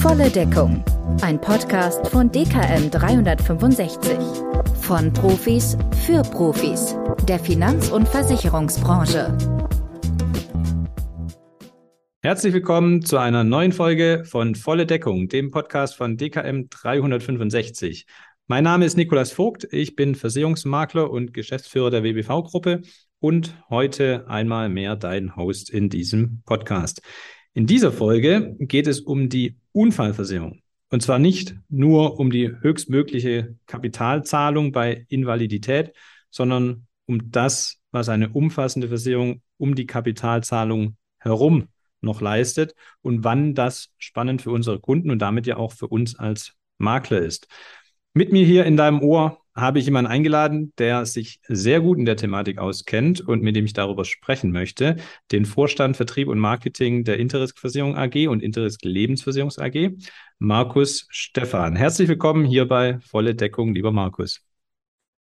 Volle Deckung. Ein Podcast von DKM 365. Von Profis für Profis. Der Finanz- und Versicherungsbranche. Herzlich willkommen zu einer neuen Folge von Volle Deckung, dem Podcast von DKM 365. Mein Name ist Nikolas Vogt, ich bin Versicherungsmakler und Geschäftsführer der WBV-Gruppe und heute einmal mehr dein Host in diesem Podcast. In dieser Folge geht es um die Unfallversicherung. Und zwar nicht nur um die höchstmögliche Kapitalzahlung bei Invalidität, sondern um das, was eine umfassende Versicherung um die Kapitalzahlung herum noch leistet und wann das spannend für unsere Kunden und damit ja auch für uns als Makler ist. Mit mir hier in deinem Ohr habe ich jemanden eingeladen, der sich sehr gut in der Thematik auskennt und mit dem ich darüber sprechen möchte. Den Vorstand Vertrieb und Marketing der Interrisk Versicherung AG und Interrisk Lebensversicherungs AG, Markus Stephan. Herzlich willkommen hier bei Volle Deckung, lieber Markus.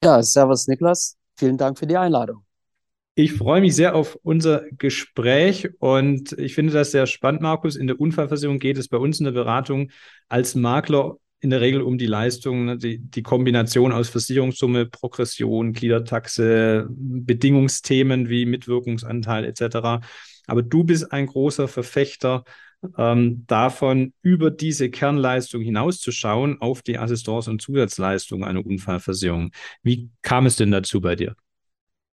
Ja, servus Niklas. Vielen Dank für die Einladung. Ich freue mich sehr auf unser Gespräch und ich finde das sehr spannend, Markus. In der Unfallversicherung geht es bei uns in der Beratung als Makler in der Regel um die Leistung, ne, die, die Kombination aus Versicherungssumme, Progression, Gliedertaxe, Bedingungsthemen wie Mitwirkungsanteil etc. Aber du bist ein großer Verfechter ähm, davon, über diese Kernleistung hinauszuschauen auf die Assistance- und Zusatzleistung einer Unfallversicherung. Wie kam es denn dazu bei dir?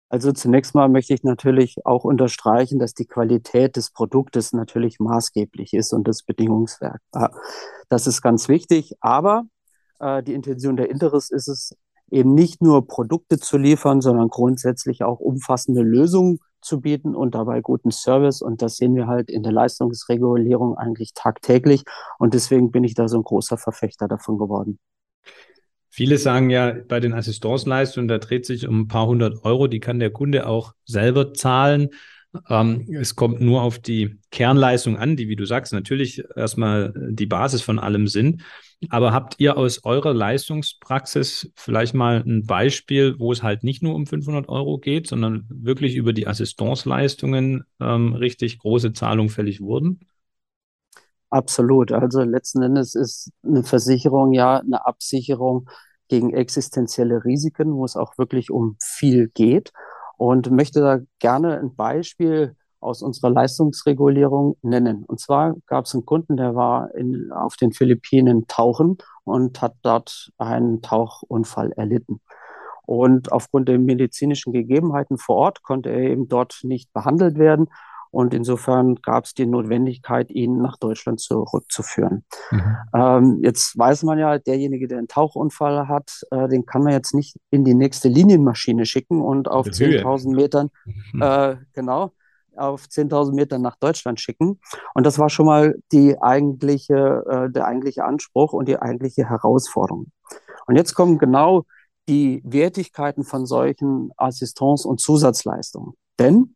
Also zunächst mal möchte ich natürlich auch unterstreichen, dass die Qualität des Produktes natürlich maßgeblich ist und das Bedingungswerk. Das ist ganz wichtig, aber äh, die Intention der Interis ist es eben nicht nur Produkte zu liefern, sondern grundsätzlich auch umfassende Lösungen zu bieten und dabei guten Service. Und das sehen wir halt in der Leistungsregulierung eigentlich tagtäglich. Und deswegen bin ich da so ein großer Verfechter davon geworden. Viele sagen ja, bei den Assistenzleistungen, da dreht sich um ein paar hundert Euro, die kann der Kunde auch selber zahlen. Ähm, es kommt nur auf die Kernleistung an, die, wie du sagst, natürlich erstmal die Basis von allem sind. Aber habt ihr aus eurer Leistungspraxis vielleicht mal ein Beispiel, wo es halt nicht nur um 500 Euro geht, sondern wirklich über die Assistenzleistungen ähm, richtig große Zahlungen fällig wurden? Absolut. Also letzten Endes ist eine Versicherung ja eine Absicherung gegen existenzielle Risiken, wo es auch wirklich um viel geht. Und möchte da gerne ein Beispiel aus unserer Leistungsregulierung nennen. Und zwar gab es einen Kunden, der war in, auf den Philippinen tauchen und hat dort einen Tauchunfall erlitten. Und aufgrund der medizinischen Gegebenheiten vor Ort konnte er eben dort nicht behandelt werden und insofern gab es die Notwendigkeit, ihn nach Deutschland zurückzuführen. Mhm. Ähm, jetzt weiß man ja, derjenige, der einen Tauchunfall hat, äh, den kann man jetzt nicht in die nächste Linienmaschine schicken und auf 10.000 Metern, mhm. äh, genau, auf 10.000 Metern nach Deutschland schicken. Und das war schon mal die eigentliche, äh, der eigentliche Anspruch und die eigentliche Herausforderung. Und jetzt kommen genau die Wertigkeiten von solchen Assistenz- und Zusatzleistungen. Denn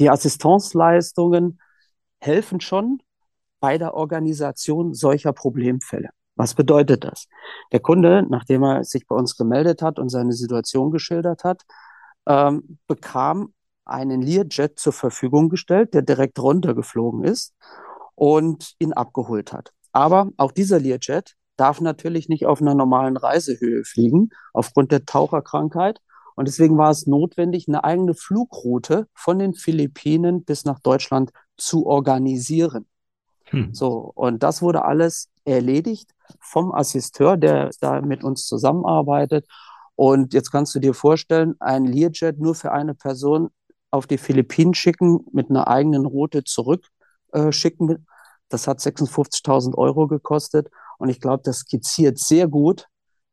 die Assistenzleistungen helfen schon bei der Organisation solcher Problemfälle. Was bedeutet das? Der Kunde, nachdem er sich bei uns gemeldet hat und seine Situation geschildert hat, ähm, bekam einen Learjet zur Verfügung gestellt, der direkt runtergeflogen ist und ihn abgeholt hat. Aber auch dieser Learjet darf natürlich nicht auf einer normalen Reisehöhe fliegen, aufgrund der Taucherkrankheit. Und deswegen war es notwendig, eine eigene Flugroute von den Philippinen bis nach Deutschland zu organisieren. Hm. So, und das wurde alles erledigt vom Assisteur, der da mit uns zusammenarbeitet. Und jetzt kannst du dir vorstellen, ein Learjet nur für eine Person auf die Philippinen schicken, mit einer eigenen Route zurückschicken. Äh, das hat 56.000 Euro gekostet. Und ich glaube, das skizziert sehr gut,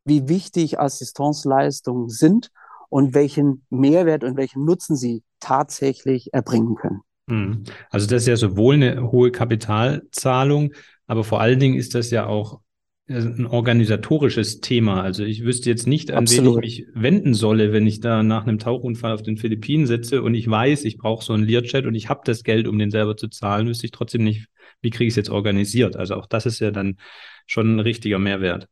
wie wichtig Assistenzleistungen sind und welchen Mehrwert und welchen Nutzen sie tatsächlich erbringen können. Hm. Also das ist ja sowohl eine hohe Kapitalzahlung, aber vor allen Dingen ist das ja auch äh, ein organisatorisches Thema. Also ich wüsste jetzt nicht, an Absolut. wen ich mich wenden solle, wenn ich da nach einem Tauchunfall auf den Philippinen sitze und ich weiß, ich brauche so einen Learjet und ich habe das Geld, um den selber zu zahlen, wüsste ich trotzdem nicht, wie kriege ich es jetzt organisiert. Also auch das ist ja dann schon ein richtiger Mehrwert.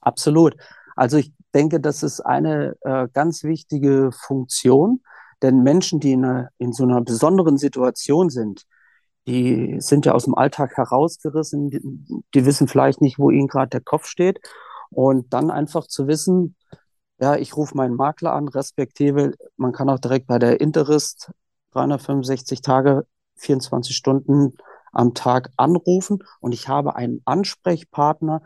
Absolut. Also ich denke, das ist eine äh, ganz wichtige Funktion, denn Menschen, die in, einer, in so einer besonderen Situation sind, die sind ja aus dem Alltag herausgerissen, die, die wissen vielleicht nicht, wo ihnen gerade der Kopf steht. Und dann einfach zu wissen, ja, ich rufe meinen Makler an, respektive, man kann auch direkt bei der Interist 365 Tage, 24 Stunden am Tag anrufen und ich habe einen Ansprechpartner,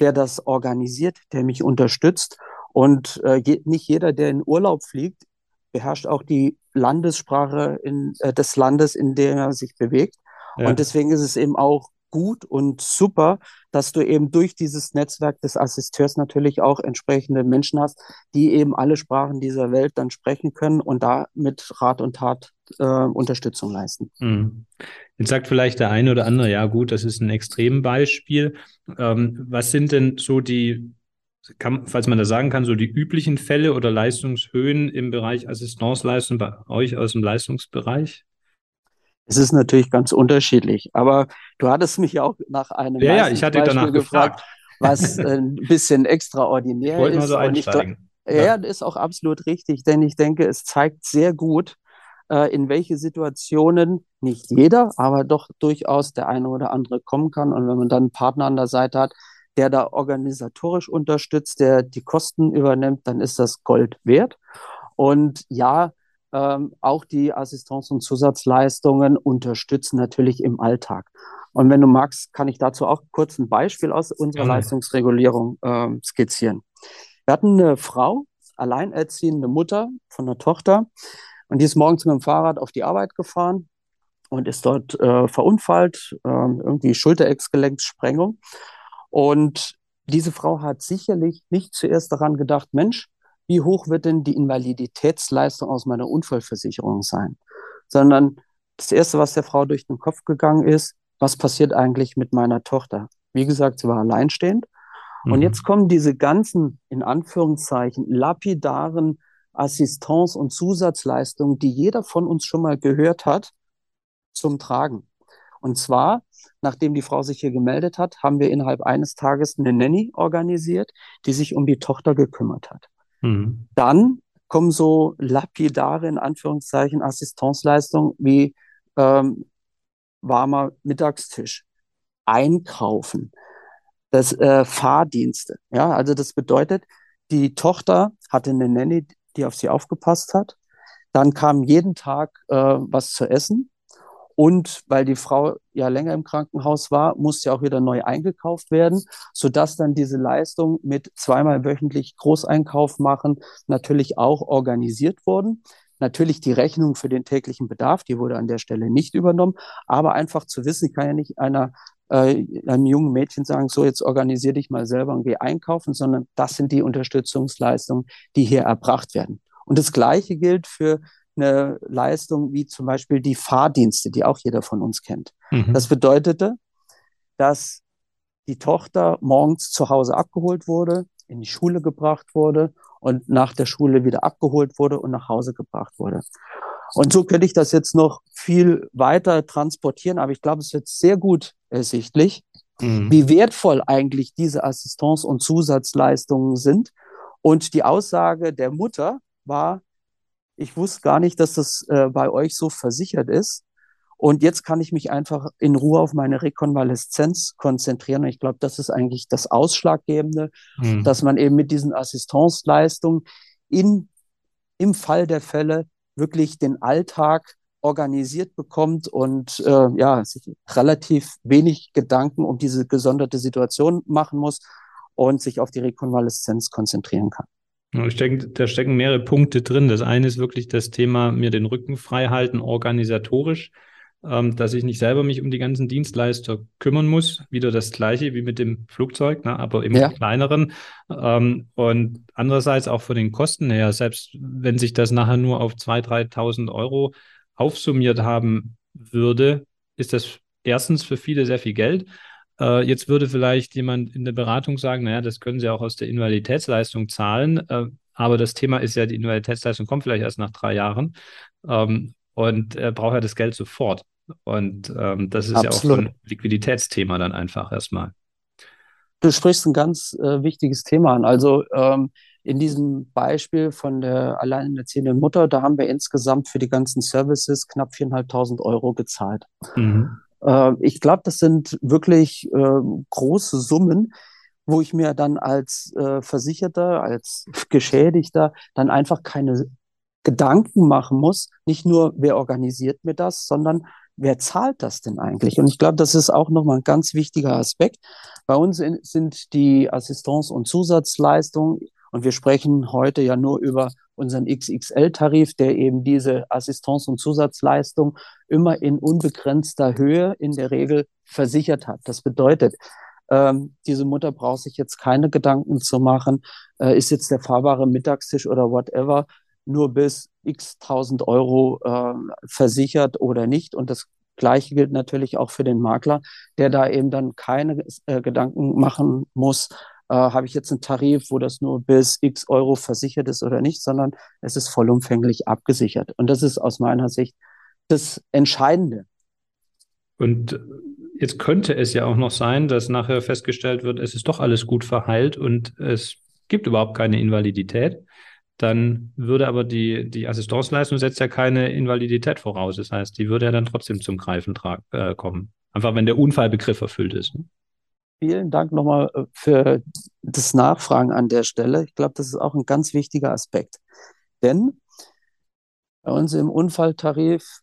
der das organisiert, der mich unterstützt. Und äh, nicht jeder, der in Urlaub fliegt, beherrscht auch die Landessprache in, äh, des Landes, in dem er sich bewegt. Ja. Und deswegen ist es eben auch gut und super, dass du eben durch dieses Netzwerk des Assisteurs natürlich auch entsprechende Menschen hast, die eben alle Sprachen dieser Welt dann sprechen können und da mit Rat und Tat äh, Unterstützung leisten. Mhm. Jetzt sagt vielleicht der eine oder andere, ja gut, das ist ein Extrembeispiel. Ähm, was sind denn so die kann, falls man das sagen kann, so die üblichen Fälle oder Leistungshöhen im Bereich Assistenzleistung bei euch aus dem Leistungsbereich? Es ist natürlich ganz unterschiedlich, aber du hattest mich auch nach einem ja, ja, ich hatte danach gefragt, gefragt, was ein bisschen extraordinär ich ist. Mal so einsteigen. Ich, ja, das ist auch absolut richtig, denn ich denke, es zeigt sehr gut, äh, in welche Situationen nicht jeder, aber doch durchaus der eine oder andere kommen kann. Und wenn man dann einen Partner an der Seite hat, der da organisatorisch unterstützt, der die Kosten übernimmt, dann ist das Gold wert. Und ja, ähm, auch die Assistenz- und Zusatzleistungen unterstützen natürlich im Alltag. Und wenn du magst, kann ich dazu auch kurz ein Beispiel aus unserer ja. Leistungsregulierung äh, skizzieren. Wir hatten eine Frau, alleinerziehende Mutter von einer Tochter, und die ist morgens mit dem Fahrrad auf die Arbeit gefahren und ist dort äh, verunfallt, äh, irgendwie Schulterexgelenkssprengung. Und diese Frau hat sicherlich nicht zuerst daran gedacht, Mensch, wie hoch wird denn die Invaliditätsleistung aus meiner Unfallversicherung sein? Sondern das Erste, was der Frau durch den Kopf gegangen ist, was passiert eigentlich mit meiner Tochter? Wie gesagt, sie war alleinstehend. Mhm. Und jetzt kommen diese ganzen, in Anführungszeichen, lapidaren Assistenz- und Zusatzleistungen, die jeder von uns schon mal gehört hat, zum Tragen. Und zwar, nachdem die Frau sich hier gemeldet hat, haben wir innerhalb eines Tages eine Nanny organisiert, die sich um die Tochter gekümmert hat. Mhm. Dann kommen so lapidare, in Anführungszeichen, Assistenzleistungen wie ähm, warmer Mittagstisch, Einkaufen, das äh, Fahrdienste. Ja, also das bedeutet, die Tochter hatte eine Nanny, die auf sie aufgepasst hat. Dann kam jeden Tag äh, was zu essen. Und weil die Frau ja länger im Krankenhaus war, musste ja auch wieder neu eingekauft werden, sodass dann diese Leistung mit zweimal wöchentlich Großeinkauf machen natürlich auch organisiert wurden. Natürlich die Rechnung für den täglichen Bedarf, die wurde an der Stelle nicht übernommen, aber einfach zu wissen, ich kann ja nicht einer äh, einem jungen Mädchen sagen, so jetzt organisier dich mal selber und geh einkaufen, sondern das sind die Unterstützungsleistungen, die hier erbracht werden. Und das Gleiche gilt für eine Leistung wie zum Beispiel die Fahrdienste, die auch jeder von uns kennt. Mhm. Das bedeutete, dass die Tochter morgens zu Hause abgeholt wurde, in die Schule gebracht wurde und nach der Schule wieder abgeholt wurde und nach Hause gebracht wurde. Und so könnte ich das jetzt noch viel weiter transportieren, aber ich glaube, es wird sehr gut ersichtlich, mhm. wie wertvoll eigentlich diese Assistenz- und Zusatzleistungen sind. Und die Aussage der Mutter war, ich wusste gar nicht, dass das äh, bei euch so versichert ist. Und jetzt kann ich mich einfach in Ruhe auf meine Rekonvaleszenz konzentrieren. Und ich glaube, das ist eigentlich das Ausschlaggebende, mhm. dass man eben mit diesen Assistenzleistungen in, im Fall der Fälle wirklich den Alltag organisiert bekommt und äh, ja, sich relativ wenig Gedanken um diese gesonderte Situation machen muss und sich auf die Rekonvaleszenz konzentrieren kann. Ich denke, da stecken mehrere Punkte drin. Das eine ist wirklich das Thema, mir den Rücken frei halten, organisatorisch, ähm, dass ich nicht selber mich um die ganzen Dienstleister kümmern muss. Wieder das Gleiche wie mit dem Flugzeug, ne, aber im ja. kleineren. Ähm, und andererseits auch von den Kosten her, selbst wenn sich das nachher nur auf 2.000, 3.000 Euro aufsummiert haben würde, ist das erstens für viele sehr viel Geld. Äh, jetzt würde vielleicht jemand in der Beratung sagen, naja, das können Sie auch aus der Invaliditätsleistung zahlen. Äh, aber das Thema ist ja, die Invaliditätsleistung kommt vielleicht erst nach drei Jahren ähm, und er braucht ja das Geld sofort. Und ähm, das ist Absolut. ja auch so ein Liquiditätsthema dann einfach erstmal. Du sprichst ein ganz äh, wichtiges Thema an. Also ähm, in diesem Beispiel von der alleinerziehenden Mutter, da haben wir insgesamt für die ganzen Services knapp 4.500 Euro gezahlt. Mhm. Äh, ich glaube, das sind wirklich äh, große Summen, wo ich mir dann als äh, Versicherter, als Geschädigter dann einfach keine Gedanken machen muss. Nicht nur, wer organisiert mir das, sondern wer zahlt das denn eigentlich? Und ich glaube, das ist auch nochmal ein ganz wichtiger Aspekt. Bei uns in, sind die Assistance- und Zusatzleistungen, und wir sprechen heute ja nur über unseren XXL-Tarif, der eben diese Assistance- und Zusatzleistung immer in unbegrenzter Höhe in der Regel versichert hat. Das bedeutet, ähm, diese Mutter braucht sich jetzt keine Gedanken zu machen, äh, ist jetzt der fahrbare Mittagstisch oder whatever nur bis x tausend Euro äh, versichert oder nicht. Und das Gleiche gilt natürlich auch für den Makler, der da eben dann keine äh, Gedanken machen muss, äh, habe ich jetzt einen Tarif, wo das nur bis x Euro versichert ist oder nicht, sondern es ist vollumfänglich abgesichert. Und das ist aus meiner Sicht das Entscheidende. Und jetzt könnte es ja auch noch sein, dass nachher festgestellt wird, es ist doch alles gut verheilt und es gibt überhaupt keine Invalidität. Dann würde aber die, die Assistenzleistung setzt ja keine Invalidität voraus. Das heißt, die würde ja dann trotzdem zum Greifen äh, kommen. Einfach wenn der Unfallbegriff erfüllt ist. Ne? Vielen Dank nochmal äh, für das Nachfragen an der Stelle. Ich glaube, das ist auch ein ganz wichtiger Aspekt. Denn bei uns im Unfalltarif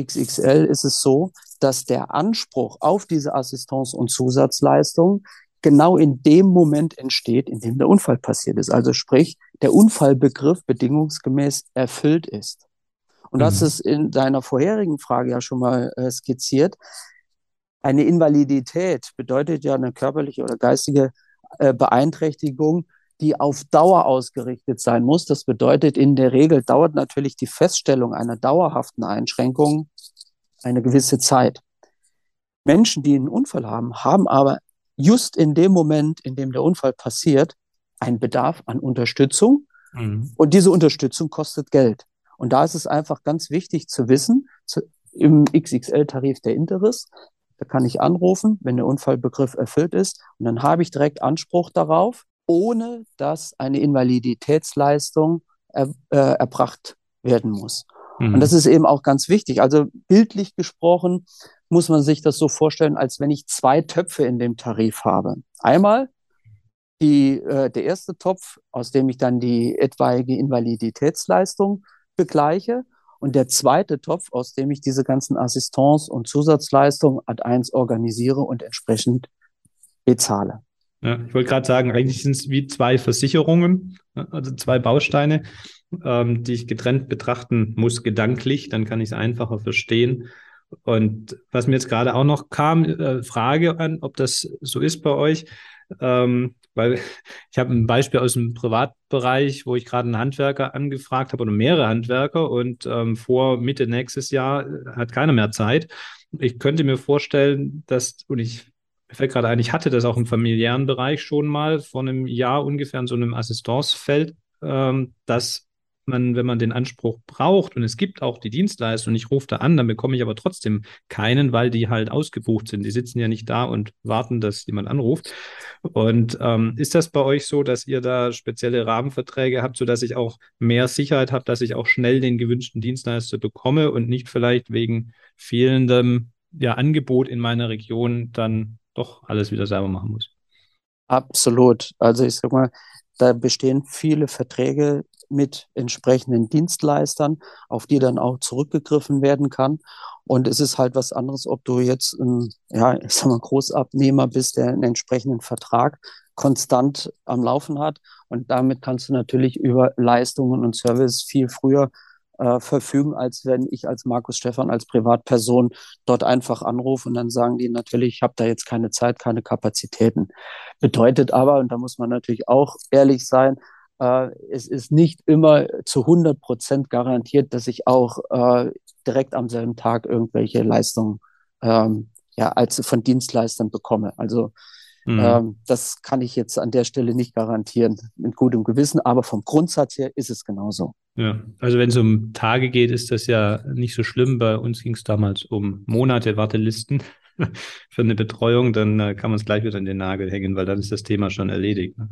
XXL ist es so, dass der Anspruch auf diese Assistenz- und Zusatzleistung genau in dem Moment entsteht, in dem der Unfall passiert ist. Also sprich, der Unfallbegriff bedingungsgemäß erfüllt ist. Und mhm. das ist in deiner vorherigen Frage ja schon mal äh, skizziert. Eine Invalidität bedeutet ja eine körperliche oder geistige äh, Beeinträchtigung, die auf Dauer ausgerichtet sein muss. Das bedeutet, in der Regel dauert natürlich die Feststellung einer dauerhaften Einschränkung eine gewisse Zeit. Menschen, die einen Unfall haben, haben aber just in dem Moment, in dem der Unfall passiert, einen Bedarf an Unterstützung. Mhm. Und diese Unterstützung kostet Geld. Und da ist es einfach ganz wichtig zu wissen, zu, im XXL-Tarif der Interis, da kann ich anrufen, wenn der Unfallbegriff erfüllt ist. Und dann habe ich direkt Anspruch darauf, ohne dass eine Invaliditätsleistung er, äh, erbracht werden muss. Mhm. Und das ist eben auch ganz wichtig. Also bildlich gesprochen muss man sich das so vorstellen, als wenn ich zwei Töpfe in dem Tarif habe. Einmal die, äh, der erste Topf, aus dem ich dann die etwaige Invaliditätsleistung begleiche und der zweite Topf, aus dem ich diese ganzen Assistance- und Zusatzleistungen ad eins organisiere und entsprechend bezahle. Ja, ich wollte gerade sagen, eigentlich sind es wie zwei Versicherungen, also zwei Bausteine, ähm, die ich getrennt betrachten muss, gedanklich, dann kann ich es einfacher verstehen. Und was mir jetzt gerade auch noch kam, äh, Frage an, ob das so ist bei euch, ähm, weil ich habe ein Beispiel aus dem Privatbereich, wo ich gerade einen Handwerker angefragt habe oder mehrere Handwerker und ähm, vor Mitte nächstes Jahr hat keiner mehr Zeit. Ich könnte mir vorstellen, dass, und ich mir fällt gerade ein, ich hatte das auch im familiären Bereich schon mal vor einem Jahr ungefähr in so einem Assistenzfeld, ähm, dass man, wenn man den Anspruch braucht und es gibt auch die Dienstleistung, ich rufe da an, dann bekomme ich aber trotzdem keinen, weil die halt ausgebucht sind. Die sitzen ja nicht da und warten, dass jemand anruft. Und ähm, ist das bei euch so, dass ihr da spezielle Rahmenverträge habt, sodass ich auch mehr Sicherheit habe, dass ich auch schnell den gewünschten Dienstleister bekomme und nicht vielleicht wegen fehlendem ja, Angebot in meiner Region dann doch alles wieder selber machen muss? Absolut. Also ich sag mal, da bestehen viele Verträge mit entsprechenden Dienstleistern, auf die dann auch zurückgegriffen werden kann. Und es ist halt was anderes, ob du jetzt ein, ja, ich sag mal, Großabnehmer bist, der einen entsprechenden Vertrag konstant am Laufen hat. Und damit kannst du natürlich über Leistungen und Service viel früher äh, verfügen, als wenn ich als Markus Stefan, als Privatperson dort einfach anrufe und dann sagen die natürlich, ich habe da jetzt keine Zeit, keine Kapazitäten. Bedeutet aber, und da muss man natürlich auch ehrlich sein, äh, es ist nicht immer zu 100 Prozent garantiert, dass ich auch äh, direkt am selben Tag irgendwelche Leistungen ähm, ja, als von Dienstleistern bekomme. Also Mhm. Ähm, das kann ich jetzt an der Stelle nicht garantieren, mit gutem Gewissen, aber vom Grundsatz her ist es genauso. Ja, also wenn es um Tage geht, ist das ja nicht so schlimm. Bei uns ging es damals um Monate Wartelisten für eine Betreuung, dann äh, kann man es gleich wieder in den Nagel hängen, weil dann ist das Thema schon erledigt. Ne?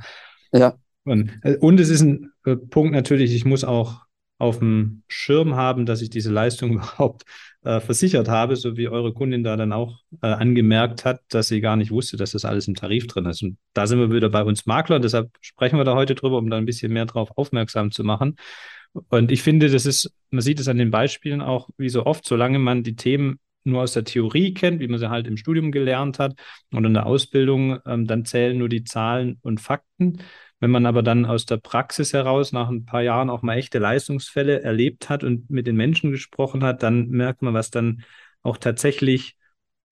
Ja, Und, äh, und es ist ein äh, Punkt natürlich, ich muss auch auf dem Schirm haben, dass ich diese Leistung überhaupt äh, versichert habe, so wie eure Kundin da dann auch äh, angemerkt hat, dass sie gar nicht wusste, dass das alles im Tarif drin ist. Und da sind wir wieder bei uns Makler, deshalb sprechen wir da heute drüber, um da ein bisschen mehr drauf aufmerksam zu machen. Und ich finde, das ist, man sieht es an den Beispielen auch, wie so oft, solange man die Themen nur aus der Theorie kennt, wie man sie halt im Studium gelernt hat und in der Ausbildung, ähm, dann zählen nur die Zahlen und Fakten. Wenn man aber dann aus der Praxis heraus nach ein paar Jahren auch mal echte Leistungsfälle erlebt hat und mit den Menschen gesprochen hat, dann merkt man, was dann auch tatsächlich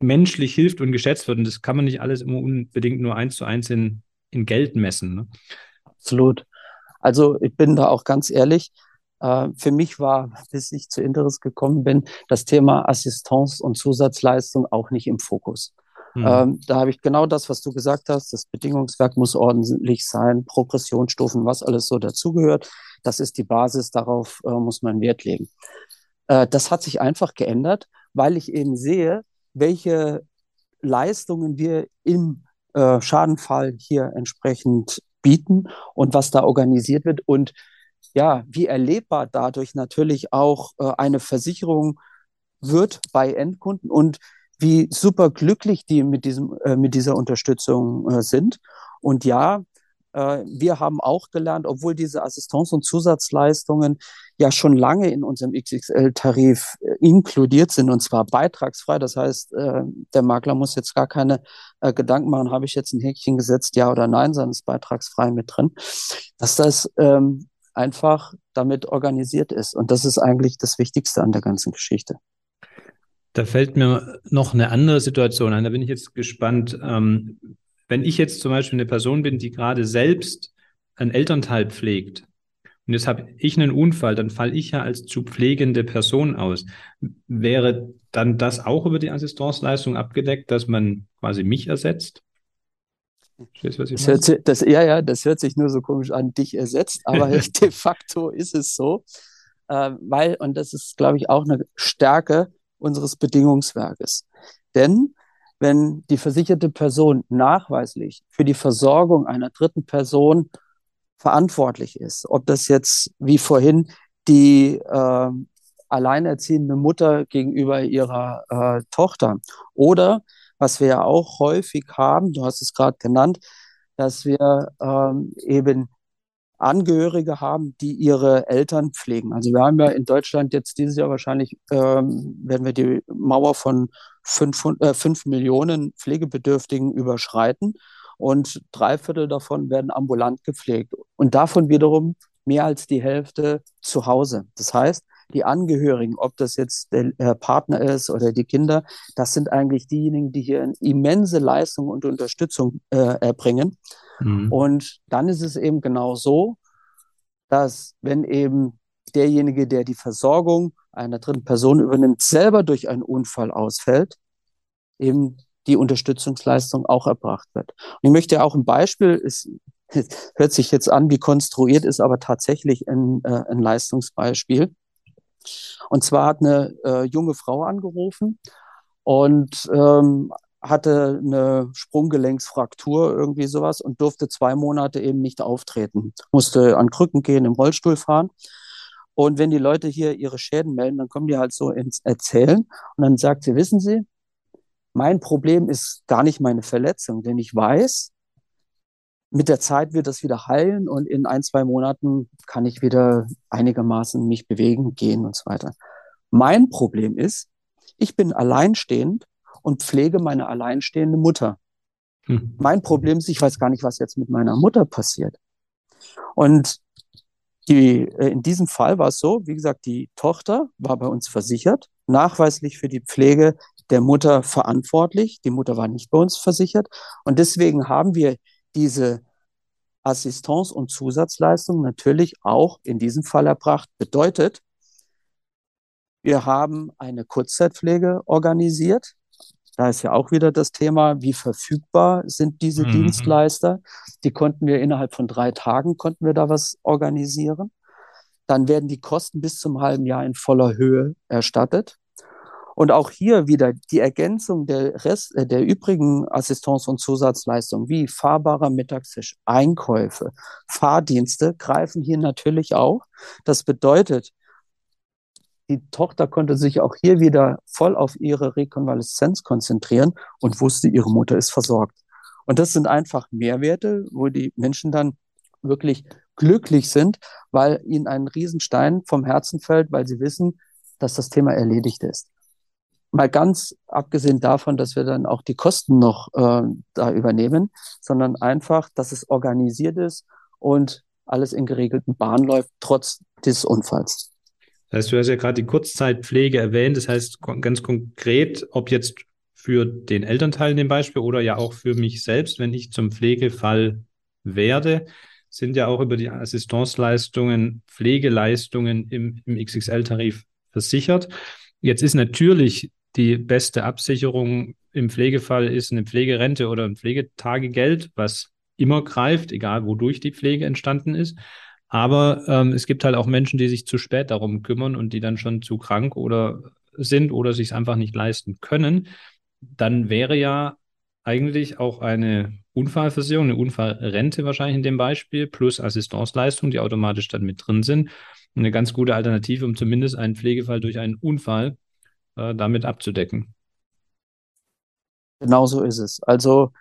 menschlich hilft und geschätzt wird. Und das kann man nicht alles immer unbedingt nur eins zu eins in, in Geld messen. Ne? Absolut. Also ich bin da auch ganz ehrlich, äh, für mich war, bis ich zu Interes gekommen bin, das Thema Assistenz und Zusatzleistung auch nicht im Fokus. Mhm. Ähm, da habe ich genau das, was du gesagt hast. Das Bedingungswerk muss ordentlich sein, Progressionsstufen, was alles so dazugehört. Das ist die Basis, darauf äh, muss man Wert legen. Äh, das hat sich einfach geändert, weil ich eben sehe, welche Leistungen wir im äh, Schadenfall hier entsprechend bieten und was da organisiert wird und ja, wie erlebbar dadurch natürlich auch äh, eine Versicherung wird bei Endkunden und wie super glücklich die mit diesem, äh, mit dieser Unterstützung äh, sind. Und ja, äh, wir haben auch gelernt, obwohl diese Assistenz- und Zusatzleistungen ja schon lange in unserem XXL-Tarif äh, inkludiert sind und zwar beitragsfrei. Das heißt, äh, der Makler muss jetzt gar keine Gedanken machen, habe ich jetzt ein Häkchen gesetzt, ja oder nein, sondern ist beitragsfrei mit drin, dass das ähm, einfach damit organisiert ist. Und das ist eigentlich das Wichtigste an der ganzen Geschichte. Da fällt mir noch eine andere Situation ein. Da bin ich jetzt gespannt. Ähm, wenn ich jetzt zum Beispiel eine Person bin, die gerade selbst einen Elternteil pflegt und jetzt habe ich einen Unfall, dann falle ich ja als zu pflegende Person aus. Wäre dann das auch über die Assistenzleistung abgedeckt, dass man quasi mich ersetzt? Verstehst was ich das hört sich, das, ja, ja, das hört sich nur so komisch an, dich ersetzt, aber de facto ist es so, äh, weil, und das ist, glaube ich, auch eine Stärke, unseres Bedingungswerkes. Denn wenn die versicherte Person nachweislich für die Versorgung einer dritten Person verantwortlich ist, ob das jetzt wie vorhin die äh, alleinerziehende Mutter gegenüber ihrer äh, Tochter oder was wir ja auch häufig haben, du hast es gerade genannt, dass wir ähm, eben Angehörige haben, die ihre Eltern pflegen. Also wir haben ja in Deutschland jetzt dieses Jahr wahrscheinlich, ähm, werden wir die Mauer von fünf, äh, fünf Millionen Pflegebedürftigen überschreiten und drei Viertel davon werden ambulant gepflegt und davon wiederum mehr als die Hälfte zu Hause. Das heißt, die Angehörigen, ob das jetzt der Partner ist oder die Kinder, das sind eigentlich diejenigen, die hier eine immense Leistung und Unterstützung äh, erbringen. Mhm. Und dann ist es eben genau so, dass wenn eben derjenige, der die Versorgung einer dritten Person übernimmt, selber durch einen Unfall ausfällt, eben die Unterstützungsleistung auch erbracht wird. Und ich möchte auch ein Beispiel, es hört sich jetzt an, wie konstruiert ist, aber tatsächlich ein, äh, ein Leistungsbeispiel. Und zwar hat eine äh, junge Frau angerufen und ähm, hatte eine Sprunggelenksfraktur, irgendwie sowas, und durfte zwei Monate eben nicht auftreten. Musste an Krücken gehen, im Rollstuhl fahren. Und wenn die Leute hier ihre Schäden melden, dann kommen die halt so ins Erzählen. Und dann sagt sie, wissen Sie, mein Problem ist gar nicht meine Verletzung, denn ich weiß, mit der Zeit wird das wieder heilen und in ein, zwei Monaten kann ich wieder einigermaßen mich bewegen, gehen und so weiter. Mein Problem ist, ich bin alleinstehend und pflege meine alleinstehende Mutter. Hm. Mein Problem ist, ich weiß gar nicht, was jetzt mit meiner Mutter passiert. Und die, äh, in diesem Fall war es so, wie gesagt, die Tochter war bei uns versichert, nachweislich für die Pflege der Mutter verantwortlich. Die Mutter war nicht bei uns versichert. Und deswegen haben wir diese Assistenz- und Zusatzleistung natürlich auch in diesem Fall erbracht. Bedeutet, wir haben eine Kurzzeitpflege organisiert. Da ist ja auch wieder das Thema, wie verfügbar sind diese mhm. Dienstleister. Die konnten wir innerhalb von drei Tagen, konnten wir da was organisieren. Dann werden die Kosten bis zum halben Jahr in voller Höhe erstattet. Und auch hier wieder die Ergänzung der, Rest, äh, der übrigen Assistenz- und Zusatzleistungen wie fahrbarer Mittagstisch, Einkäufe, Fahrdienste greifen hier natürlich auch. Das bedeutet, die Tochter konnte sich auch hier wieder voll auf ihre Rekonvaleszenz konzentrieren und wusste, ihre Mutter ist versorgt. Und das sind einfach Mehrwerte, wo die Menschen dann wirklich glücklich sind, weil ihnen ein Riesenstein vom Herzen fällt, weil sie wissen, dass das Thema erledigt ist. Mal ganz abgesehen davon, dass wir dann auch die Kosten noch äh, da übernehmen, sondern einfach, dass es organisiert ist und alles in geregelten Bahnen läuft, trotz des Unfalls. Das heißt, du hast ja gerade die Kurzzeitpflege erwähnt. Das heißt ganz konkret, ob jetzt für den Elternteil in dem Beispiel oder ja auch für mich selbst, wenn ich zum Pflegefall werde, sind ja auch über die Assistenzleistungen, Pflegeleistungen im, im XXL-Tarif versichert. Jetzt ist natürlich die beste Absicherung im Pflegefall ist eine Pflegerente oder ein Pflegetagegeld, was immer greift, egal wodurch die Pflege entstanden ist. Aber ähm, es gibt halt auch Menschen, die sich zu spät darum kümmern und die dann schon zu krank oder sind oder sich es einfach nicht leisten können. Dann wäre ja eigentlich auch eine Unfallversicherung, eine Unfallrente wahrscheinlich in dem Beispiel, plus Assistenzleistungen, die automatisch dann mit drin sind. Eine ganz gute Alternative, um zumindest einen Pflegefall durch einen Unfall äh, damit abzudecken. Genau so ist es. Also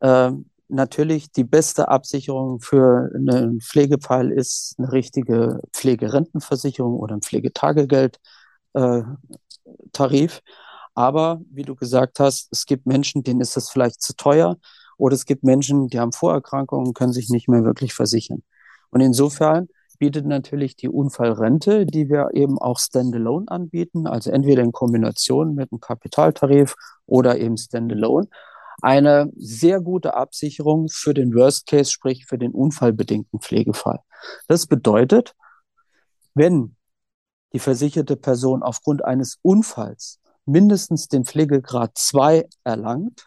äh, natürlich die beste Absicherung für einen Pflegefall ist eine richtige Pflegerentenversicherung oder ein Pflegetagegeldtarif. Äh, Aber wie du gesagt hast, es gibt Menschen, denen ist das vielleicht zu teuer oder es gibt Menschen, die haben Vorerkrankungen und können sich nicht mehr wirklich versichern. Und insofern bietet natürlich die Unfallrente, die wir eben auch standalone anbieten, also entweder in Kombination mit einem Kapitaltarif oder eben standalone, eine sehr gute Absicherung für den Worst Case, sprich für den unfallbedingten Pflegefall. Das bedeutet, wenn die versicherte Person aufgrund eines Unfalls mindestens den Pflegegrad 2 erlangt,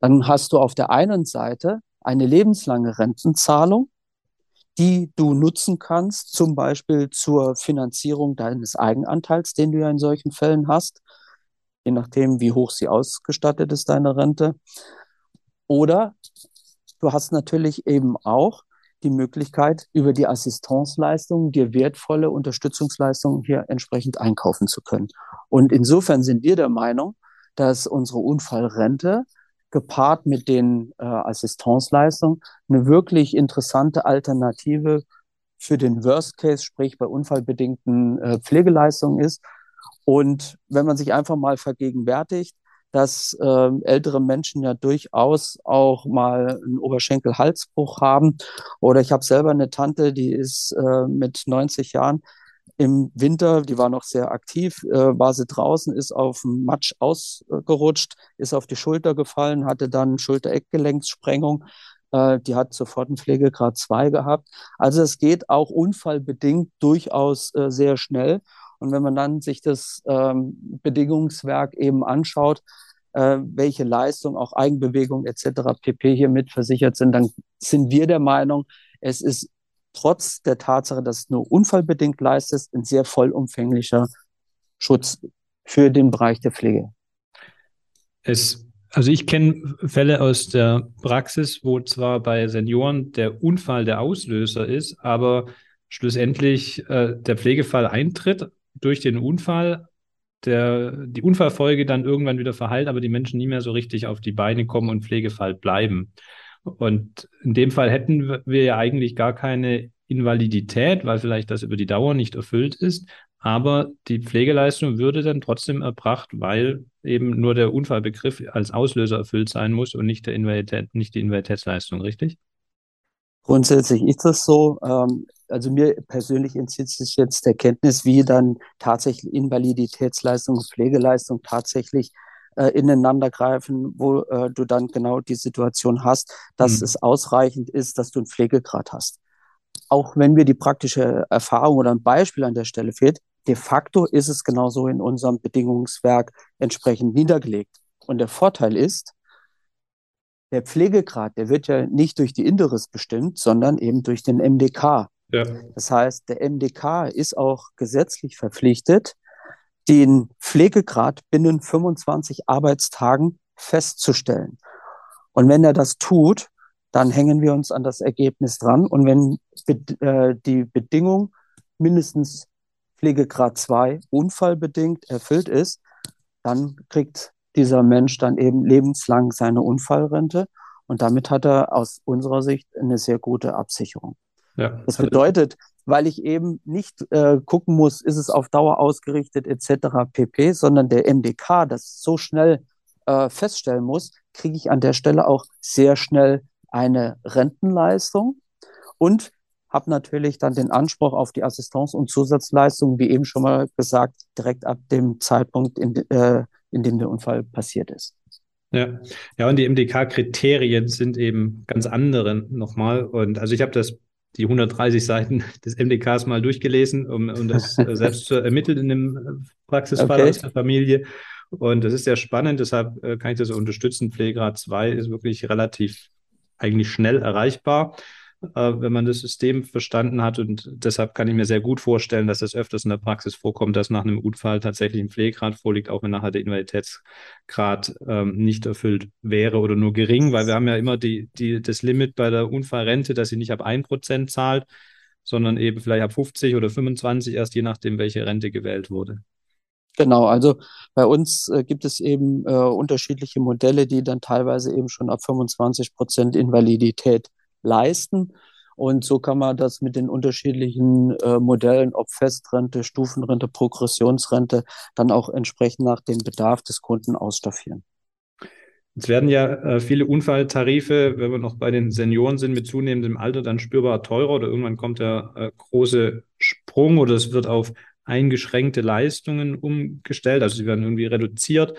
dann hast du auf der einen Seite eine lebenslange Rentenzahlung, die du nutzen kannst, zum Beispiel zur Finanzierung deines Eigenanteils, den du ja in solchen Fällen hast je nachdem, wie hoch sie ausgestattet ist, deine Rente. Oder du hast natürlich eben auch die Möglichkeit, über die Assistenzleistungen dir wertvolle Unterstützungsleistungen hier entsprechend einkaufen zu können. Und insofern sind wir der Meinung, dass unsere Unfallrente gepaart mit den äh, Assistenzleistungen eine wirklich interessante Alternative für den Worst Case, sprich bei unfallbedingten äh, Pflegeleistungen ist, und wenn man sich einfach mal vergegenwärtigt, dass äh, ältere Menschen ja durchaus auch mal einen Oberschenkel-Halsbruch haben. Oder ich habe selber eine Tante, die ist äh, mit 90 Jahren im Winter, die war noch sehr aktiv, äh, war sie draußen, ist auf dem Matsch ausgerutscht, ist auf die Schulter gefallen, hatte dann Schulter-Eckgelenkssprengung. Äh, die hat sofort einen Pflegegrad 2 gehabt. Also es geht auch unfallbedingt durchaus äh, sehr schnell. Und wenn man dann sich das ähm, Bedingungswerk eben anschaut, äh, welche Leistung, auch Eigenbewegung etc. pp. hier mit versichert sind, dann sind wir der Meinung, es ist trotz der Tatsache, dass es nur unfallbedingt leistet, ein sehr vollumfänglicher Schutz für den Bereich der Pflege. Es, also ich kenne Fälle aus der Praxis, wo zwar bei Senioren der Unfall der Auslöser ist, aber schlussendlich äh, der Pflegefall eintritt, durch den Unfall der, die Unfallfolge dann irgendwann wieder verheilt, aber die Menschen nie mehr so richtig auf die Beine kommen und Pflegefall bleiben. Und in dem Fall hätten wir ja eigentlich gar keine Invalidität, weil vielleicht das über die Dauer nicht erfüllt ist. Aber die Pflegeleistung würde dann trotzdem erbracht, weil eben nur der Unfallbegriff als Auslöser erfüllt sein muss und nicht, der Invalidität, nicht die Invaliditätsleistung, richtig? Grundsätzlich ist das so. Ähm, also mir persönlich entzieht sich jetzt der Kenntnis, wie dann tatsächlich Invaliditätsleistung und Pflegeleistung tatsächlich äh, ineinander greifen, wo äh, du dann genau die Situation hast, dass mhm. es ausreichend ist, dass du einen Pflegegrad hast. Auch wenn mir die praktische Erfahrung oder ein Beispiel an der Stelle fehlt, de facto ist es genauso in unserem Bedingungswerk entsprechend niedergelegt. Und der Vorteil ist, der Pflegegrad, der wird ja nicht durch die Inderes bestimmt, sondern eben durch den MDK. Ja. Das heißt, der MDK ist auch gesetzlich verpflichtet, den Pflegegrad binnen 25 Arbeitstagen festzustellen. Und wenn er das tut, dann hängen wir uns an das Ergebnis dran. Und wenn äh, die Bedingung mindestens Pflegegrad 2 unfallbedingt erfüllt ist, dann kriegt dieser Mensch dann eben lebenslang seine Unfallrente. Und damit hat er aus unserer Sicht eine sehr gute Absicherung. Ja. Das bedeutet, weil ich eben nicht äh, gucken muss, ist es auf Dauer ausgerichtet etc. pp, sondern der MDK das so schnell äh, feststellen muss, kriege ich an der Stelle auch sehr schnell eine Rentenleistung und habe natürlich dann den Anspruch auf die Assistance und Zusatzleistungen, wie eben schon mal gesagt, direkt ab dem Zeitpunkt, in, äh, in dem der Unfall passiert ist. Ja, ja, und die MDK-Kriterien sind eben ganz andere nochmal. Und also ich habe das die 130 Seiten des MDKs mal durchgelesen, um, um das äh, selbst zu ermitteln in dem äh, Praxisfall okay. aus der Familie. Und das ist sehr spannend, deshalb äh, kann ich das unterstützen. Pflegegrad 2 ist wirklich relativ eigentlich schnell erreichbar wenn man das System verstanden hat. Und deshalb kann ich mir sehr gut vorstellen, dass das öfters in der Praxis vorkommt, dass nach einem Unfall tatsächlich ein Pflegegrad vorliegt, auch wenn nachher der Invaliditätsgrad ähm, nicht erfüllt wäre oder nur gering, weil wir haben ja immer die, die, das Limit bei der Unfallrente, dass sie nicht ab 1% zahlt, sondern eben vielleicht ab 50 oder 25 erst, je nachdem, welche Rente gewählt wurde. Genau, also bei uns äh, gibt es eben äh, unterschiedliche Modelle, die dann teilweise eben schon ab 25 Prozent Invalidität leisten. Und so kann man das mit den unterschiedlichen äh, Modellen, ob Festrente, Stufenrente, Progressionsrente, dann auch entsprechend nach dem Bedarf des Kunden ausstaffieren. Jetzt werden ja äh, viele Unfalltarife, wenn wir noch bei den Senioren sind, mit zunehmendem Alter dann spürbar teurer oder irgendwann kommt der äh, große Sprung oder es wird auf eingeschränkte Leistungen umgestellt, also sie werden irgendwie reduziert.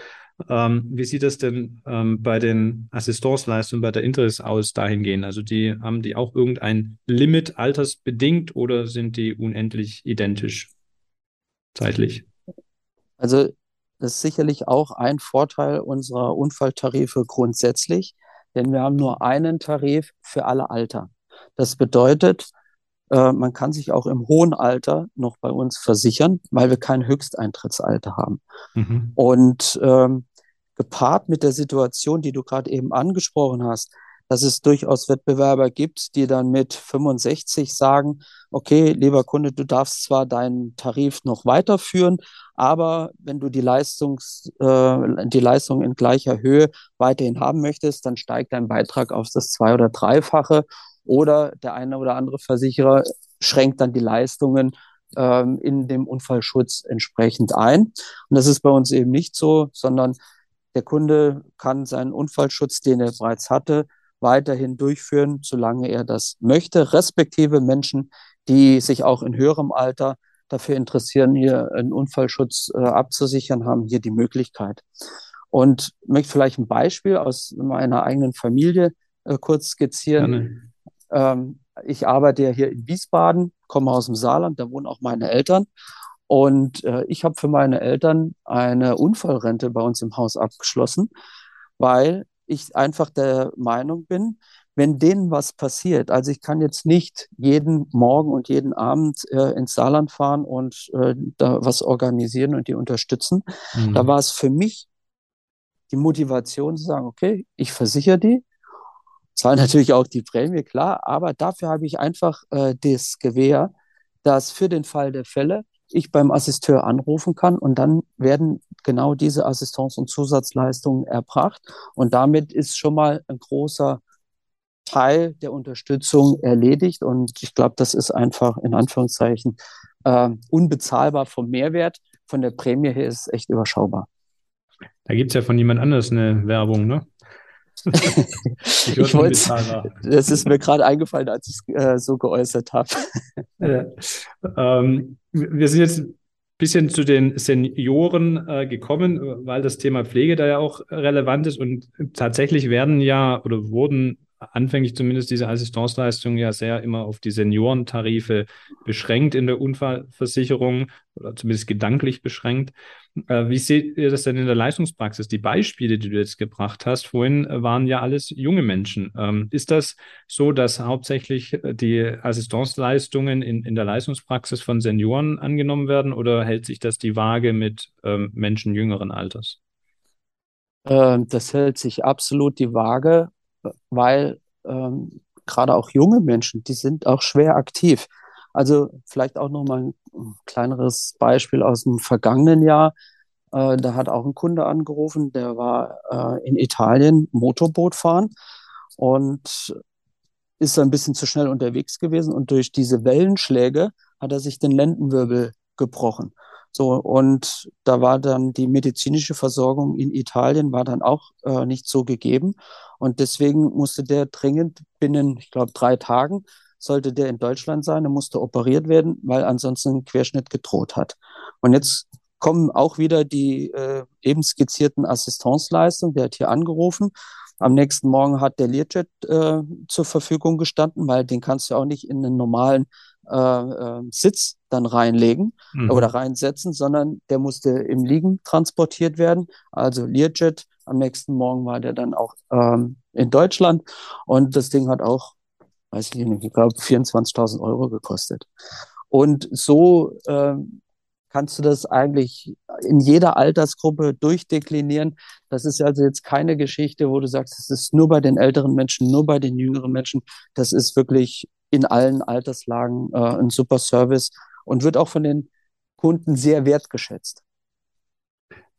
Ähm, wie sieht es denn ähm, bei den Assistanceleistungen bei der Interis aus dahingehend? Also die haben die auch irgendein Limit altersbedingt oder sind die unendlich identisch zeitlich? Also das ist sicherlich auch ein Vorteil unserer Unfalltarife grundsätzlich, denn wir haben nur einen Tarif für alle Alter. Das bedeutet, äh, man kann sich auch im hohen Alter noch bei uns versichern, weil wir kein Höchsteintrittsalter haben. Mhm. Und ähm, gepaart mit der Situation, die du gerade eben angesprochen hast, dass es durchaus Wettbewerber gibt, die dann mit 65 sagen, okay, lieber Kunde, du darfst zwar deinen Tarif noch weiterführen, aber wenn du die, Leistungs, äh, die Leistung in gleicher Höhe weiterhin haben möchtest, dann steigt dein Beitrag auf das zwei- oder dreifache oder der eine oder andere Versicherer schränkt dann die Leistungen ähm, in dem Unfallschutz entsprechend ein. Und das ist bei uns eben nicht so, sondern der Kunde kann seinen Unfallschutz, den er bereits hatte, weiterhin durchführen, solange er das möchte, respektive Menschen, die sich auch in höherem Alter dafür interessieren, hier einen Unfallschutz äh, abzusichern, haben hier die Möglichkeit. Und möchte vielleicht ein Beispiel aus meiner eigenen Familie äh, kurz skizzieren. Ähm, ich arbeite ja hier in Wiesbaden, komme aus dem Saarland, da wohnen auch meine Eltern. Und äh, ich habe für meine Eltern eine Unfallrente bei uns im Haus abgeschlossen, weil ich einfach der Meinung bin, wenn denen was passiert, also ich kann jetzt nicht jeden Morgen und jeden Abend äh, ins Saarland fahren und äh, da was organisieren und die unterstützen. Mhm. Da war es für mich die Motivation zu sagen, okay, ich versichere die, zahle natürlich auch die Prämie, klar, aber dafür habe ich einfach äh, das Gewähr, dass für den Fall der Fälle ich beim Assisteur anrufen kann und dann werden genau diese Assistenz- und Zusatzleistungen erbracht. Und damit ist schon mal ein großer Teil der Unterstützung erledigt. Und ich glaube, das ist einfach in Anführungszeichen äh, unbezahlbar vom Mehrwert. Von der Prämie her ist es echt überschaubar. Da gibt es ja von jemand anders eine Werbung, ne? Ich, ich wollte, das ist mir gerade eingefallen, als ich es äh, so geäußert habe. ja. ähm, wir sind jetzt ein bisschen zu den Senioren äh, gekommen, weil das Thema Pflege da ja auch relevant ist und tatsächlich werden ja oder wurden anfänglich zumindest diese Assistenzleistung ja sehr immer auf die Seniorentarife beschränkt in der Unfallversicherung oder zumindest gedanklich beschränkt. Äh, wie seht ihr das denn in der Leistungspraxis? Die Beispiele, die du jetzt gebracht hast, vorhin äh, waren ja alles junge Menschen. Ähm, ist das so, dass hauptsächlich äh, die Assistenzleistungen in, in der Leistungspraxis von Senioren angenommen werden oder hält sich das die Waage mit ähm, Menschen jüngeren Alters? Ähm, das hält sich absolut die Waage, weil ähm, gerade auch junge Menschen, die sind auch schwer aktiv. Also vielleicht auch noch mal ein kleineres Beispiel aus dem vergangenen Jahr. Äh, da hat auch ein Kunde angerufen, der war äh, in Italien Motorboot fahren und ist ein bisschen zu schnell unterwegs gewesen und durch diese Wellenschläge hat er sich den Lendenwirbel gebrochen. So, und da war dann die medizinische Versorgung in Italien war dann auch äh, nicht so gegeben. Und deswegen musste der dringend binnen, ich glaube, drei Tagen sollte der in Deutschland sein, er musste operiert werden, weil ansonsten ein Querschnitt gedroht hat. Und jetzt kommen auch wieder die äh, eben skizzierten Assistenzleistungen. Der hat hier angerufen. Am nächsten Morgen hat der Learjet äh, zur Verfügung gestanden, weil den kannst du auch nicht in einen normalen äh, äh, Sitz dann reinlegen mhm. oder reinsetzen, sondern der musste im Liegen transportiert werden. Also Learjet. Am nächsten Morgen war der dann auch ähm, in Deutschland und das Ding hat auch weiß ich nicht, ich glaube 24.000 Euro gekostet. Und so äh, kannst du das eigentlich in jeder Altersgruppe durchdeklinieren. Das ist also jetzt keine Geschichte, wo du sagst, es ist nur bei den älteren Menschen, nur bei den jüngeren Menschen. Das ist wirklich in allen Alterslagen äh, ein super Service und wird auch von den Kunden sehr wertgeschätzt.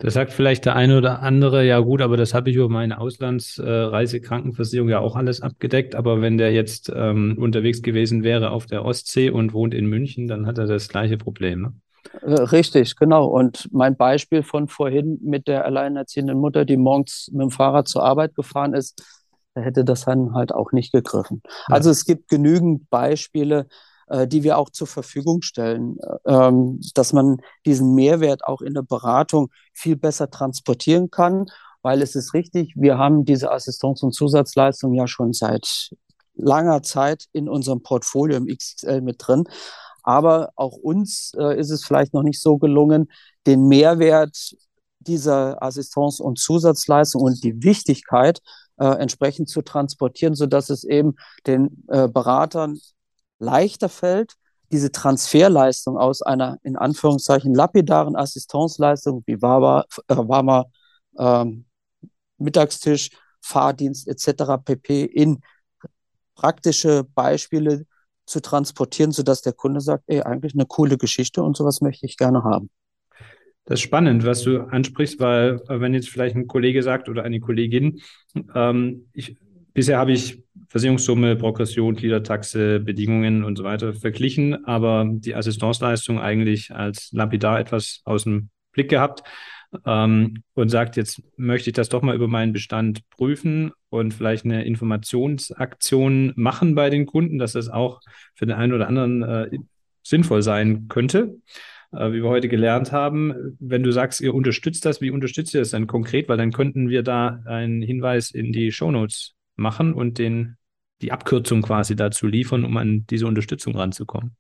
Da sagt vielleicht der eine oder andere, ja gut, aber das habe ich über meine Auslandsreisekrankenversicherung äh, ja auch alles abgedeckt. Aber wenn der jetzt ähm, unterwegs gewesen wäre auf der Ostsee und wohnt in München, dann hat er das gleiche Problem. Ne? Äh, richtig, genau. Und mein Beispiel von vorhin mit der alleinerziehenden Mutter, die morgens mit dem Fahrrad zur Arbeit gefahren ist, da hätte das dann halt auch nicht gegriffen. Ja. Also es gibt genügend Beispiele, äh, die wir auch zur Verfügung stellen, ähm, dass man diesen Mehrwert auch in der Beratung viel besser transportieren kann, weil es ist richtig, wir haben diese Assistenz- und Zusatzleistung ja schon seit langer Zeit in unserem Portfolio im XXL mit drin. Aber auch uns äh, ist es vielleicht noch nicht so gelungen, den Mehrwert dieser Assistenz- und Zusatzleistung und die Wichtigkeit äh, entsprechend zu transportieren, so dass es eben den äh, Beratern leichter fällt, diese Transferleistung aus einer in Anführungszeichen lapidaren Assistenzleistung wie warmer, äh, warmer ähm, Mittagstisch, Fahrdienst etc. pp. in praktische Beispiele zu transportieren, sodass der Kunde sagt, ey, eigentlich eine coole Geschichte und sowas möchte ich gerne haben. Das ist spannend, was du ansprichst, weil wenn jetzt vielleicht ein Kollege sagt oder eine Kollegin, ähm, ich, bisher habe ich Versicherungssumme, Progression, Gliedertaxe, Bedingungen und so weiter verglichen, aber die Assistenzleistung eigentlich als lapidar etwas aus dem Blick gehabt ähm, und sagt, jetzt möchte ich das doch mal über meinen Bestand prüfen und vielleicht eine Informationsaktion machen bei den Kunden, dass das auch für den einen oder anderen äh, sinnvoll sein könnte. Äh, wie wir heute gelernt haben, wenn du sagst, ihr unterstützt das, wie unterstützt ihr das dann konkret? Weil dann könnten wir da einen Hinweis in die Shownotes machen und den die Abkürzung quasi dazu liefern, um an diese Unterstützung ranzukommen?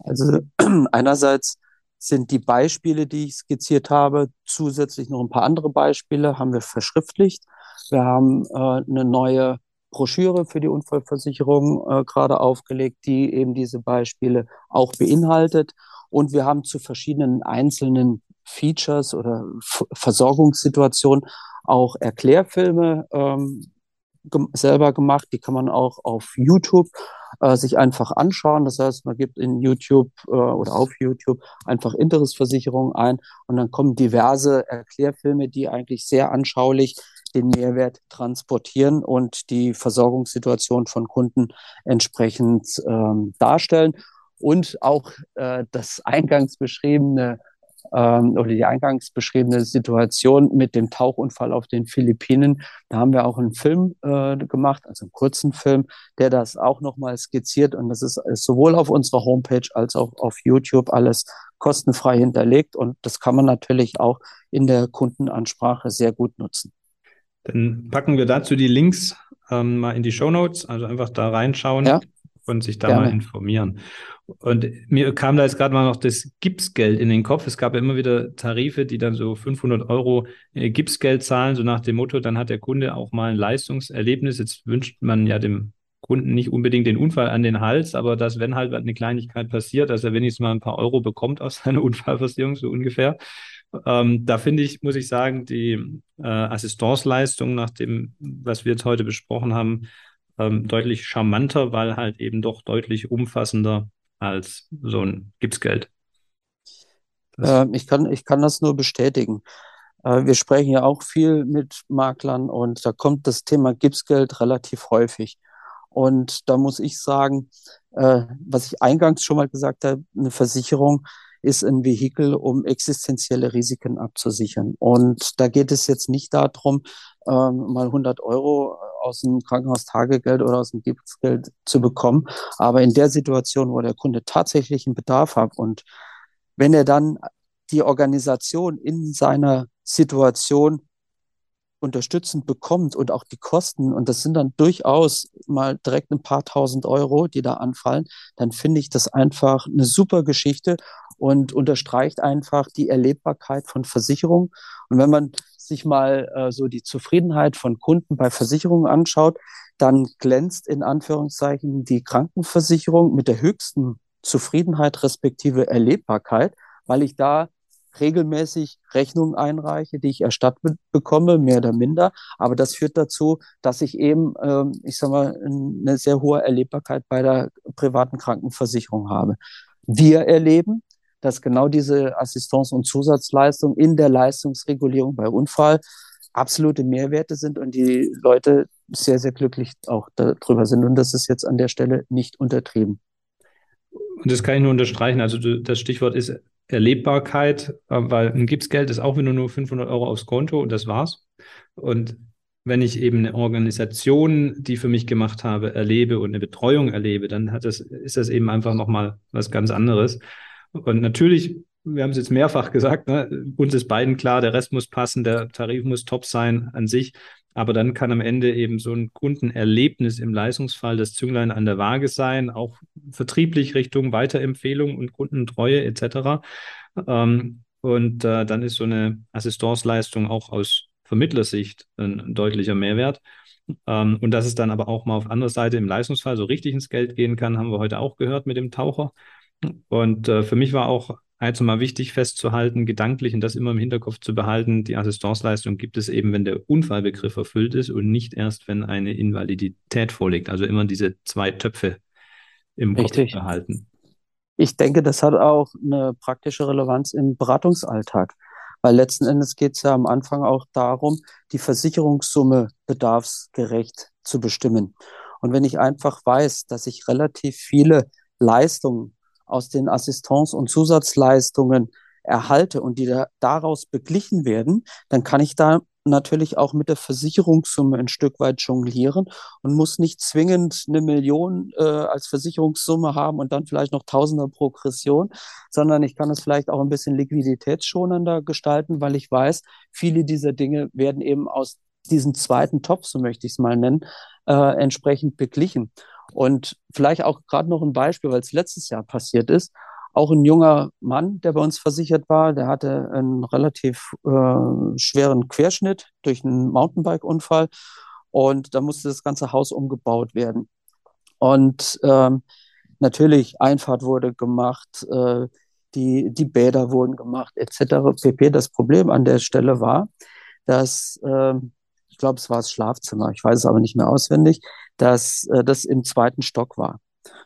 Also einerseits sind die Beispiele, die ich skizziert habe, zusätzlich noch ein paar andere Beispiele, haben wir verschriftlicht. Wir haben äh, eine neue Broschüre für die Unfallversicherung äh, gerade aufgelegt, die eben diese Beispiele auch beinhaltet. Und wir haben zu verschiedenen einzelnen Features oder F Versorgungssituationen auch Erklärfilme ähm, selber gemacht. Die kann man auch auf YouTube äh, sich einfach anschauen. Das heißt, man gibt in YouTube äh, oder auf YouTube einfach Interestversicherung ein und dann kommen diverse Erklärfilme, die eigentlich sehr anschaulich den Mehrwert transportieren und die Versorgungssituation von Kunden entsprechend ähm, darstellen und auch äh, das eingangs beschriebene ähm, oder die eingangs beschriebene Situation mit dem Tauchunfall auf den Philippinen. Da haben wir auch einen Film äh, gemacht, also einen kurzen Film, der das auch nochmal skizziert. Und das ist, ist sowohl auf unserer Homepage als auch auf YouTube alles kostenfrei hinterlegt. Und das kann man natürlich auch in der Kundenansprache sehr gut nutzen. Dann packen wir dazu die Links ähm, mal in die Show Notes, also einfach da reinschauen Ja, und sich da gerne. mal informieren. Und mir kam da jetzt gerade mal noch das Gipsgeld in den Kopf. Es gab ja immer wieder Tarife, die dann so 500 Euro äh, Gipsgeld zahlen, so nach dem Motto, dann hat der Kunde auch mal ein Leistungserlebnis. Jetzt wünscht man ja dem Kunden nicht unbedingt den Unfall an den Hals, aber dass, wenn halt eine Kleinigkeit passiert, dass er wenigstens mal ein paar Euro bekommt aus seiner Unfallversicherung, so ungefähr. Ähm, da finde ich, muss ich sagen, die äh, Assistanceleistung nach dem, was wir jetzt heute besprochen haben, ähm, deutlich charmanter, weil halt eben doch deutlich umfassender als so ein Gipsgeld. Ähm, ich kann, ich kann das nur bestätigen. Äh, wir sprechen ja auch viel mit Maklern und da kommt das Thema Gipsgeld relativ häufig. Und da muss ich sagen, äh, was ich eingangs schon mal gesagt habe, eine Versicherung ist ein Vehikel, um existenzielle Risiken abzusichern. Und da geht es jetzt nicht darum, ähm, mal 100 Euro aus dem Krankenhaustagegeld oder aus dem Gipsgeld zu bekommen. Aber in der Situation, wo der Kunde tatsächlich einen Bedarf hat und wenn er dann die Organisation in seiner Situation unterstützend bekommt und auch die Kosten, und das sind dann durchaus mal direkt ein paar tausend Euro, die da anfallen, dann finde ich das einfach eine super Geschichte und unterstreicht einfach die Erlebbarkeit von Versicherungen. Und wenn man sich mal äh, so die Zufriedenheit von Kunden bei Versicherungen anschaut, dann glänzt in Anführungszeichen die Krankenversicherung mit der höchsten Zufriedenheit respektive Erlebbarkeit, weil ich da regelmäßig Rechnungen einreiche, die ich erstattet bekomme, mehr oder minder. Aber das führt dazu, dass ich eben, ähm, ich sag mal, eine sehr hohe Erlebbarkeit bei der privaten Krankenversicherung habe. Wir erleben, dass genau diese Assistance- und Zusatzleistung in der Leistungsregulierung bei Unfall absolute Mehrwerte sind und die Leute sehr, sehr glücklich auch darüber sind. Und das ist jetzt an der Stelle nicht untertrieben. Und das kann ich nur unterstreichen. Also das Stichwort ist Erlebbarkeit, äh, weil ein Gipsgeld ist auch wieder nur 500 Euro aufs Konto und das war's. Und wenn ich eben eine Organisation, die für mich gemacht habe, erlebe und eine Betreuung erlebe, dann das, ist das eben einfach nochmal was ganz anderes. Und natürlich, wir haben es jetzt mehrfach gesagt, ne, uns ist beiden klar, der Rest muss passen, der Tarif muss top sein an sich. Aber dann kann am Ende eben so ein Kundenerlebnis im Leistungsfall das Zünglein an der Waage sein, auch vertrieblich Richtung Weiterempfehlung und Kundentreue etc. Ähm, und äh, dann ist so eine Assistanceleistung auch aus Vermittlersicht ein, ein deutlicher Mehrwert. Ähm, und dass es dann aber auch mal auf anderer Seite im Leistungsfall so richtig ins Geld gehen kann, haben wir heute auch gehört mit dem Taucher. Und äh, für mich war auch also mal wichtig festzuhalten, gedanklich und das immer im Hinterkopf zu behalten, die Assistanceleistung gibt es eben, wenn der Unfallbegriff erfüllt ist und nicht erst, wenn eine Invalidität vorliegt. Also immer diese zwei Töpfe im Richtig. Kopf behalten. Ich denke, das hat auch eine praktische Relevanz im Beratungsalltag, weil letzten Endes geht es ja am Anfang auch darum, die Versicherungssumme bedarfsgerecht zu bestimmen. Und wenn ich einfach weiß, dass ich relativ viele Leistungen aus den Assistenz- und Zusatzleistungen erhalte und die da, daraus beglichen werden, dann kann ich da natürlich auch mit der Versicherungssumme ein Stück weit jonglieren und muss nicht zwingend eine Million äh, als Versicherungssumme haben und dann vielleicht noch Tausender Progression, sondern ich kann es vielleicht auch ein bisschen liquiditätsschonender gestalten, weil ich weiß, viele dieser Dinge werden eben aus diesem zweiten Topf, so möchte ich es mal nennen, äh, entsprechend beglichen. Und vielleicht auch gerade noch ein Beispiel, weil es letztes Jahr passiert ist. Auch ein junger Mann, der bei uns versichert war, der hatte einen relativ äh, schweren Querschnitt durch einen Mountainbike-Unfall und da musste das ganze Haus umgebaut werden. Und ähm, natürlich, Einfahrt wurde gemacht, äh, die, die Bäder wurden gemacht, etc. pp. Das Problem an der Stelle war, dass, äh, ich glaube, es war das Schlafzimmer, ich weiß es aber nicht mehr auswendig, dass äh, das im zweiten Stock war.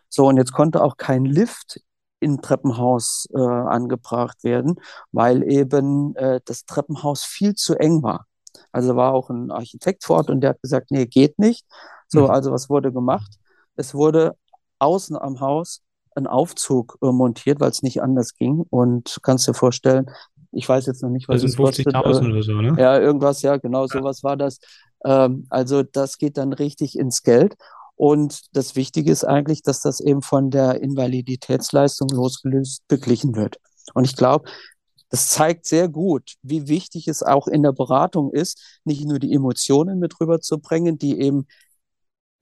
So, und jetzt konnte auch kein Lift im Treppenhaus äh, angebracht werden, weil eben äh, das Treppenhaus viel zu eng war. Also war auch ein Architekt vor Ort und der hat gesagt, nee, geht nicht. So, Mhm. also was wurde gemacht? Es wurde außen am Haus ein Aufzug äh, montiert, weil es nicht anders ging. Und kannst dir vorstellen, ich weiß jetzt noch nicht, was Das es kostet. 50.000 äh, oder so, ne? ja, irgendwas, ja, genau, sowas war das. Ähm, also das geht dann richtig ins Geld. Und das Wichtige ist eigentlich, dass das eben von der Invaliditätsleistung losgelöst beglichen wird. Und ich glaube, das zeigt sehr gut, wie wichtig es auch in der Beratung ist, nicht nur die Emotionen mit rüberzubringen, die eben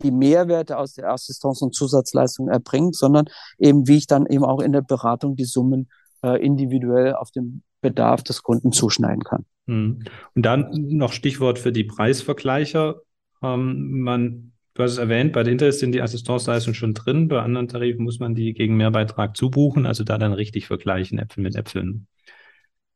die Mehrwerte aus der Assistance und Zusatzleistung erbringen, sondern eben, wie ich dann eben auch in der Beratung die Summen äh, individuell auf den Bedarf des Kunden zuschneiden kann. Hm. Und dann noch Stichwort für die Preisvergleicher. Ähm, man, du hast es erwähnt, bei der Interest sind die Assistenzleistungen schon drin. Bei anderen Tarifen muss man die gegen Mehrbeitrag zubuchen, also da dann richtig vergleichen, Äpfel mit Äpfeln.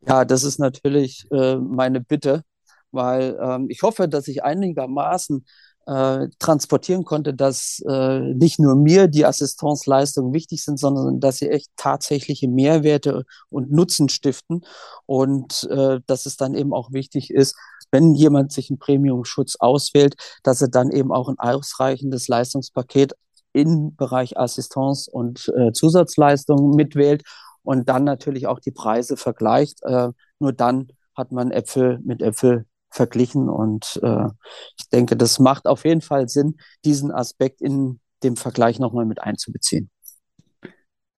Ja, das ist natürlich äh, meine Bitte, weil ähm, ich hoffe, dass ich einigermaßen äh, transportieren konnte, dass äh, nicht nur mir die Assistenzleistungen wichtig sind, sondern dass sie echt tatsächliche Mehrwerte und Nutzen stiften und äh, dass es dann eben auch wichtig ist, wenn jemand sich einen Premium-Schutz auswählt, dass er dann eben auch ein ausreichendes Leistungspaket im Bereich Assistance und äh, Zusatzleistungen mitwählt und dann natürlich auch die Preise vergleicht. Äh, nur dann hat man Äpfel mit Äpfel verglichen. Und äh, ich denke, das macht auf jeden Fall Sinn, diesen Aspekt in dem Vergleich nochmal mit einzubeziehen.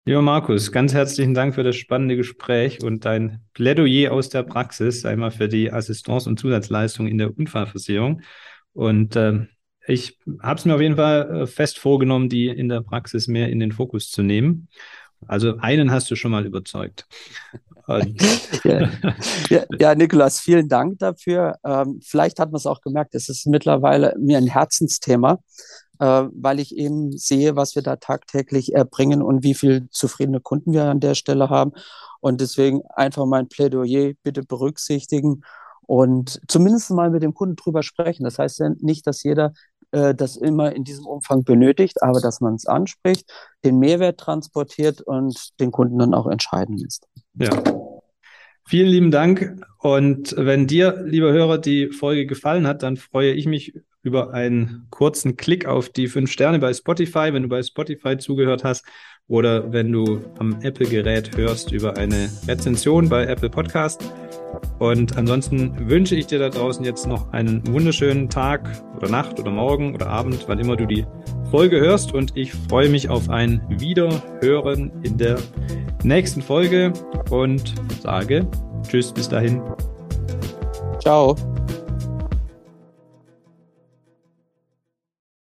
Lieber Markus, ganz herzlichen Dank für das spannende Gespräch und dein Plädoyer aus der Praxis, einmal für die Assistance und Zusatzleistung in der Unfallversicherung. Und äh, ich habe es mir auf jeden Fall äh, fest vorgenommen, die in der Praxis mehr in den Fokus zu nehmen. Also einen hast du schon mal überzeugt. ja, ja, ja, Nikolas, vielen Dank dafür. Ähm, vielleicht hat man es auch gemerkt, es ist mittlerweile mir ein Herzensthema, äh, weil ich eben sehe, was wir da tagtäglich erbringen und wie viele zufriedene Kunden wir an der Stelle haben. Und deswegen einfach mein Plädoyer bitte berücksichtigen und zumindest mal mit dem Kunden drüber sprechen. Das heißt ja nicht, dass jeder äh, das immer in diesem Umfang benötigt, aber dass man es anspricht, den Mehrwert transportiert und den Kunden dann auch entscheiden lässt. Ja. Vielen lieben Dank. Und wenn dir, lieber Hörer, die Folge gefallen hat, dann freue ich mich über einen kurzen Klick auf die fünf Sterne bei Spotify, wenn du bei Spotify zugehört hast oder wenn du am Apple-Gerät hörst über eine Rezension bei Apple Podcast. Und ansonsten wünsche ich dir da draußen jetzt noch einen wunderschönen Tag oder Nacht oder Morgen oder Abend, wann immer du die Folge hörst. Und ich freue mich auf ein Wiederhören in der nächsten Folge und sage Tschüss, bis dahin. Ciao.